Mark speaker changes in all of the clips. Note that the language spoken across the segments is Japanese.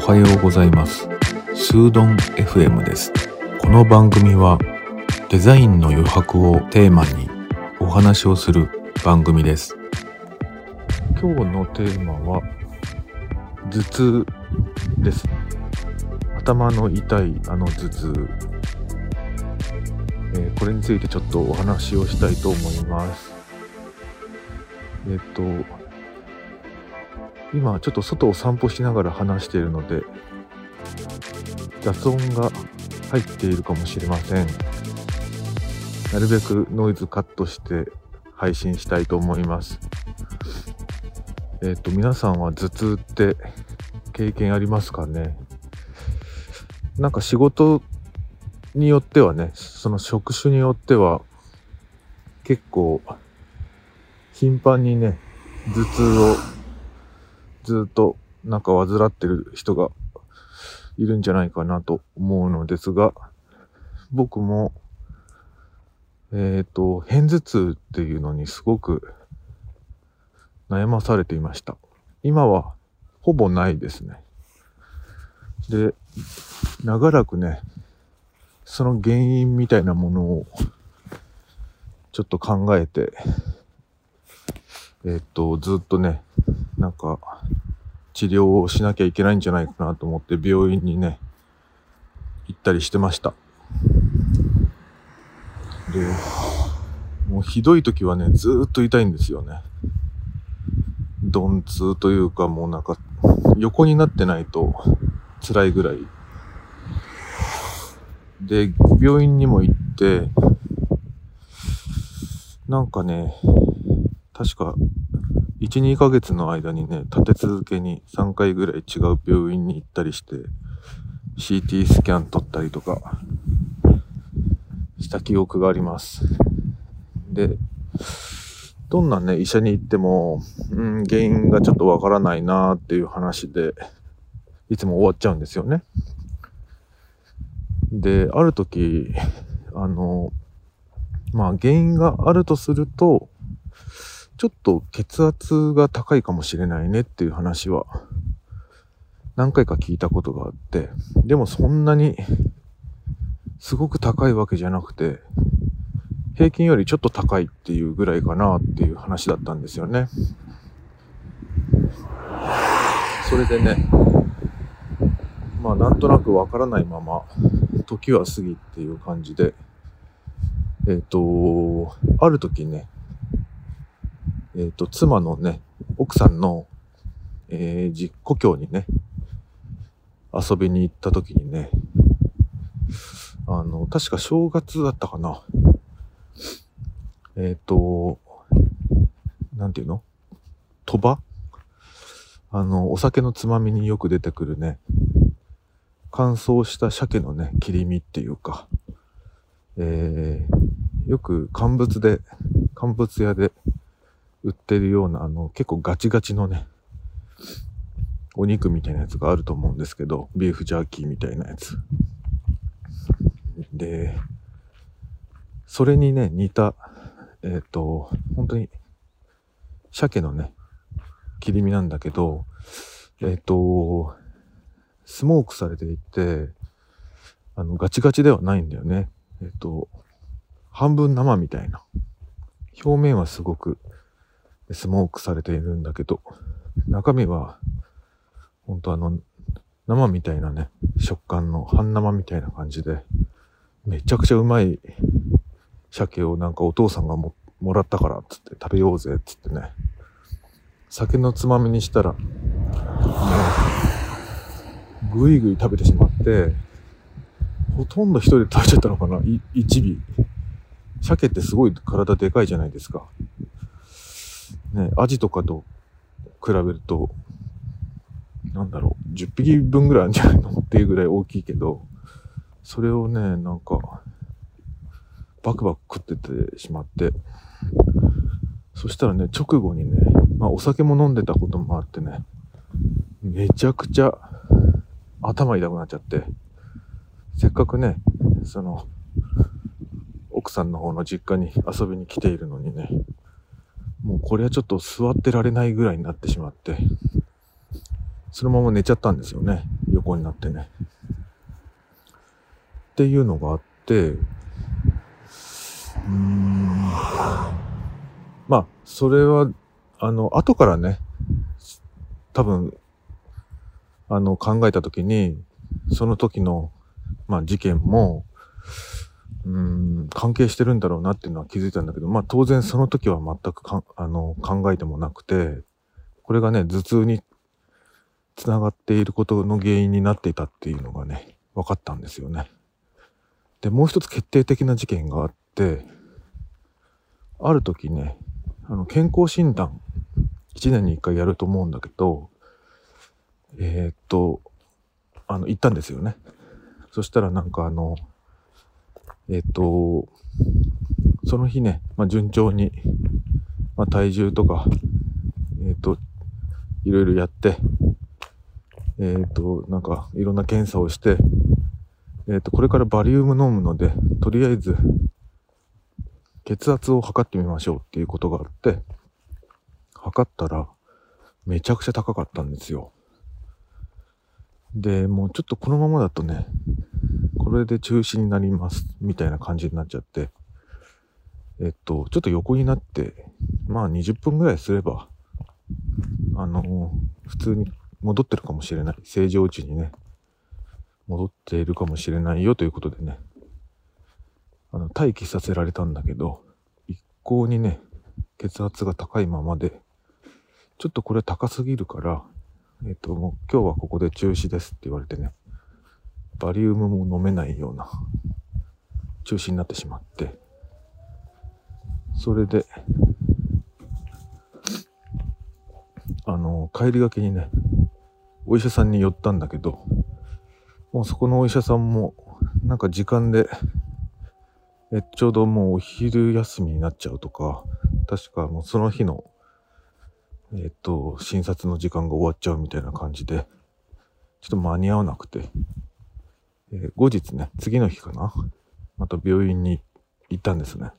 Speaker 1: おはようございます。スードン FM です。この番組はデザインの余白をテーマにお話をする番組です。今日のテーマは頭痛です。頭の痛いあの頭痛、えーこれについてちょっとお話をしたいと思います。えっと今ちょっと外を散歩しながら話しているので雑音が入っているかもしれません。なるべくノイズカットして配信したいと思います。えっ、と皆さんは頭痛って経験ありますかね？なんか仕事によってはねその職種によっては結構頻繁にね頭痛をずっとなんか患ってる人がいるんじゃないかなと思うのですが、僕も、えっ、と、片頭痛っていうのにすごく悩まされていました。今はほぼないですね。で、長らくね、その原因みたいなものをちょっと考えて、えっ、と、ずっとね、なんか、治療をしなきゃいけないんじゃないかなと思って病院にね、行ったりしてました。で、もうひどい時はね、ずっと痛いんですよね。鈍痛というかもうなんか、横になってないと辛いぐらい。で、病院にも行って、なんかね、確か1、2ヶ月の間にね、立て続けに3回ぐらい違う病院に行ったりして、CT スキャン撮ったりとか、した記憶があります。で、どんなね、医者に行っても、うん、原因がちょっとわからないなーっていう話で、いつも終わっちゃうんですよね。で、ある時、あの、まあ原因があるとすると、ちょっと血圧が高いかもしれないねっていう話は何回か聞いたことがあって、でもそんなにすごく高いわけじゃなくて、平均よりちょっと高いっていうぐらいかなっていう話だったんですよね。それでね、まあなんとなくわからないまま時は過ぎっていう感じで、えっ、と、ある時ね、えっ、と、妻のね、奥さんの、えー、実故郷にね、遊びに行った時にね、あの、確か正月だったかな。えっ、と、なんていうの？鳥羽？あの、お酒のつまみによく出てくるね、乾燥した鮭のね、切り身っていうか、えー、よく乾物で、乾物屋で売ってるような、あの、結構ガチガチのね、お肉みたいなやつがあると思うんですけど、ビーフジャーキーみたいなやつ。で、それにね、似た、えっ、と、本当に、鮭のね、切り身なんだけど、えっ、と、スモークされていて、あの、ガチガチではないんだよね。えっ、と、半分生みたいな。表面はすごくスモークされているんだけど、中身は、ほんとあの、生みたいなね、食感の半生みたいな感じで、めちゃくちゃうまい鮭をなんかお父さんがももらったからっつって食べようぜつってね、酒のつまみにしたら、もう、ぐいぐい食べてしまって、ほとんど一人で食べちゃったのかな、い一尾。鮭ってすごい体でかいじゃないですか。ね、アジとかと比べると、なんだろう、10匹分ぐらいあるんじゃないのっていうぐらい大きいけど、それをね、なんか、バクバク食っててしまって、そしたらね、直後にね、まあお酒も飲んでたこともあってね、めちゃくちゃ頭痛くなっちゃって、せっかくね、その、奥さんの方の実家に遊びに来ているのにね、もうこれはちょっと座ってられないぐらいになってしまって、そのまま寝ちゃったんですよね。横になってね。っていうのがあって、うーん。まあ、それは、あの、後からね、多分、あの、考えたときに、その時の、まあ、事件も、うん、関係してるんだろうなっていうのは気づいたんだけど、まあ当然その時は全くかあの考えてもなくて、これがね、頭痛につながっていることの原因になっていたっていうのがね、分かったんですよね。で、もう一つ決定的な事件があって、ある時ね、あの、健康診断、1年に1回やると思うんだけど、えー、っと、あの、行ったんですよね。そしたらなんかあの、えっ、と、その日ね、まあ、順調に、まあ、体重とか、えっ、と、いろいろやって、えっ、と、なんか、いろんな検査をして、えっ、と、これからバリウム飲むので、とりあえず、血圧を測ってみましょうっていうことがあって、測ったら、めちゃくちゃ高かったんですよ。で、もうちょっとこのままだとね、れで中止になります、みたいな感じになっちゃって、えっと、ちょっと横になって、まあ20分ぐらいすれば、あの、普通に戻ってるかもしれない。正常値にね、戻っているかもしれないよということでね、あの、待機させられたんだけど、一向にね、血圧が高いままで、ちょっとこれ高すぎるから、えっと、もう今日はここで中止ですって言われてね、バリウムも飲めないような中止になってしまって、それで、あの、帰りがけにね、お医者さんに寄ったんだけど、もうそこのお医者さんも、なんか時間で、え、ちょうどもうお昼休みになっちゃうとか、確かもうその日の、えっと、診察の時間が終わっちゃうみたいな感じで、ちょっと間に合わなくて、え、後日ね、次の日かな、また病院に行ったんですね。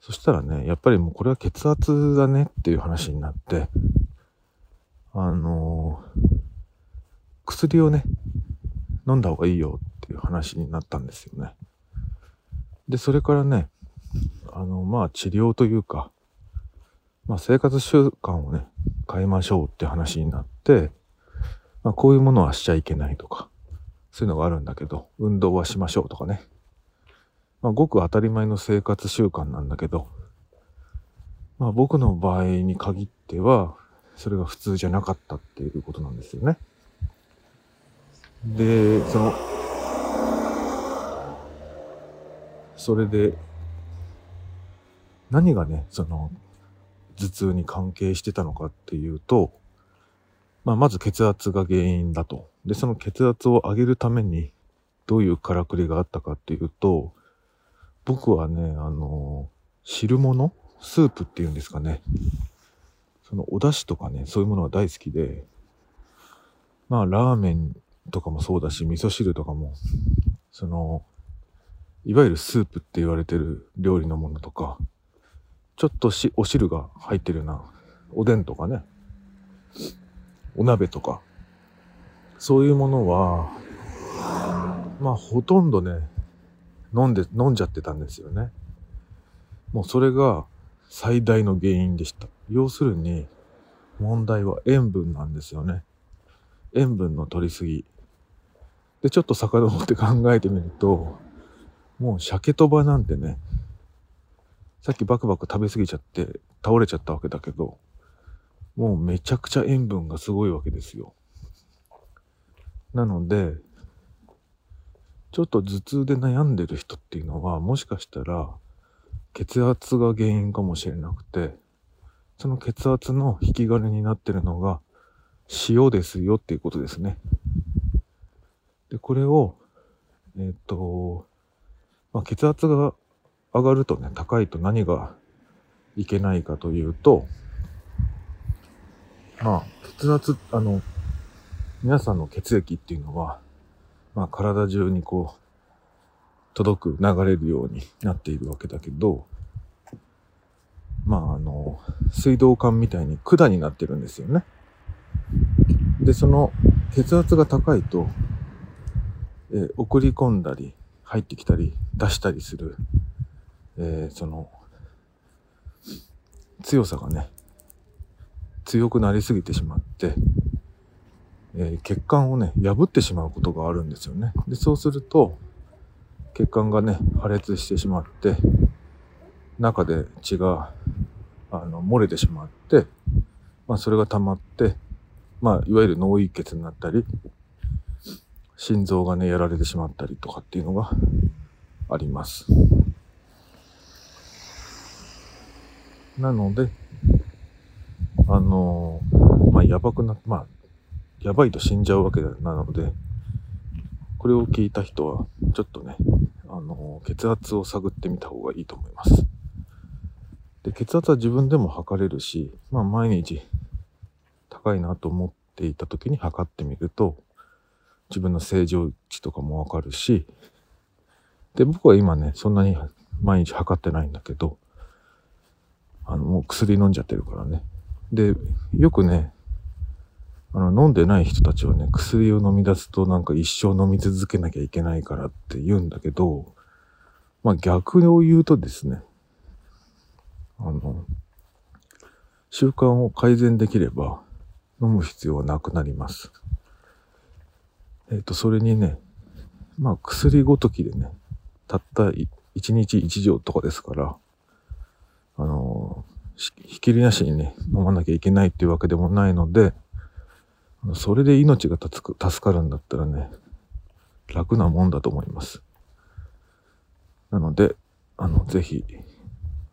Speaker 1: そしたらね、やっぱりもうこれは血圧だねっていう話になって、あのー、薬をね、飲んだ方がいいよっていう話になったんですよね。で、それからね、あの、まあ治療というか、まあ生活習慣をね、変えましょうって話になって、まあこういうものはしちゃいけないとか、そういうのがあるんだけど、運動はしましょうとかね。まあ、ごく当たり前の生活習慣なんだけど、まあ、僕の場合に限っては、それが普通じゃなかったっていうことなんですよね。で、その、それで、何がね、その、頭痛に関係してたのかっていうと、まあ、まず血圧が原因だと。で、その血圧を上げるために、どういうからくりがあったかっていうと、僕はね、あの、汁物スープっていうんですかね。そのお出汁とかね、そういうものが大好きで、まあ、ラーメンとかもそうだし、味噌汁とかも、その、いわゆるスープって言われてる料理のものとか、ちょっとし、お汁が入ってるような、おでんとかね、お鍋とか、そういうものは、まあほとんどね、飲んで、飲んじゃってたんですよね。もうそれが最大の原因でした。要するに、問題は塩分なんですよね。塩分の取りすぎ。で、ちょっと遡って考えてみると、もう鮭とばなんてね、さっきバクバク食べ過ぎちゃって倒れちゃったわけだけど、もうめちゃくちゃ塩分がすごいわけですよ。なので、ちょっと頭痛で悩んでる人っていうのは、もしかしたら、血圧が原因かもしれなくて、その血圧の引き金になってるのが、塩ですよっていうことですね。で、これを、えっ、と、まあ、血圧が上がるとね、高いと何がいけないかというと、まあ、血圧、あの、皆さんの血液っていうのは、まあ、体中にこう、届く、流れるようになっているわけだけど、まああの、水道管みたいに管になってるんですよね。で、その血圧が高いと、え、送り込んだり、入ってきたり、出したりする、えー、その、強さがね、強くなりすぎてしまって、えー、血管をね、破ってしまうことがあるんですよね。で、そうすると、血管がね、破裂してしまって、中で血が、あの、漏れてしまって、まあ、それが溜まって、まあ、いわゆる脳溢血になったり、心臓がね、やられてしまったりとかっていうのがあります。なので、あのまあ、やばくな、まあ、やばいと死んじゃうわけなので、これを聞いた人は、ちょっとね、あの血圧を探ってみた方がいいと思います。で、血圧は自分でも測れるし、まあ、毎日高いなと思っていた時に測ってみると、自分の正常値とかもわかるし、で、僕は今ね、そんなに毎日測ってないんだけど、あの、もう薬飲んじゃってるからね。で、よくね、あの、飲んでない人たちはね、薬を飲み出すとなんか一生飲み続けなきゃいけないからって言うんだけど、まあ逆を言うとですね、あの、習慣を改善できれば飲む必要はなくなります。えっ、ー、と、それにね、まあ薬ごときでね、たった1日1錠とかですから、あの、ひきりなしにね、飲まなきゃいけないっていうわけでもないので、それで命が助かるんだったらね、楽なもんだと思います。なので、あの、ぜひ、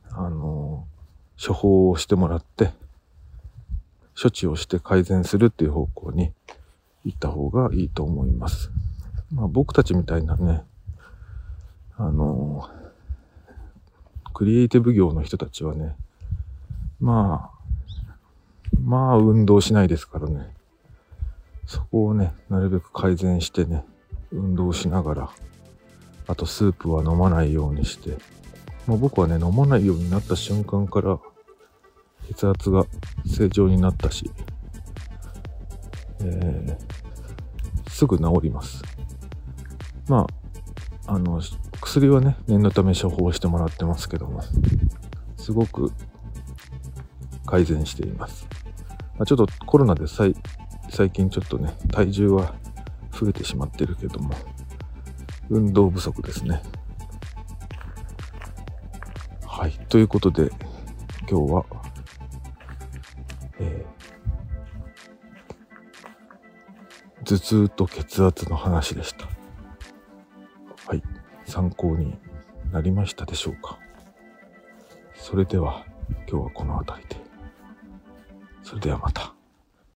Speaker 1: あの、処方をしてもらって、処置をして改善するっていう方向に行った方がいいと思います。まあ僕たちみたいなね、あの、クリエイティブ業の人たちはね、まあ、まあ運動しないですからね。そこをね、なるべく改善してね、運動しながら、あとスープは飲まないようにして、もう僕はね、飲まないようになった瞬間から、血圧が正常になったし、えー、すぐ治ります。まあ、あの、薬はね、念のため処方してもらってますけども、すごく改善しています。まあ、ちょっとコロナで最最近ちょっとね、体重は増えてしまってるけども、運動不足ですね。はい。ということで、今日は、えー、頭痛と血圧の話でした。はい。参考になりましたでしょうか。それでは、今日はこの辺りで。それではまた。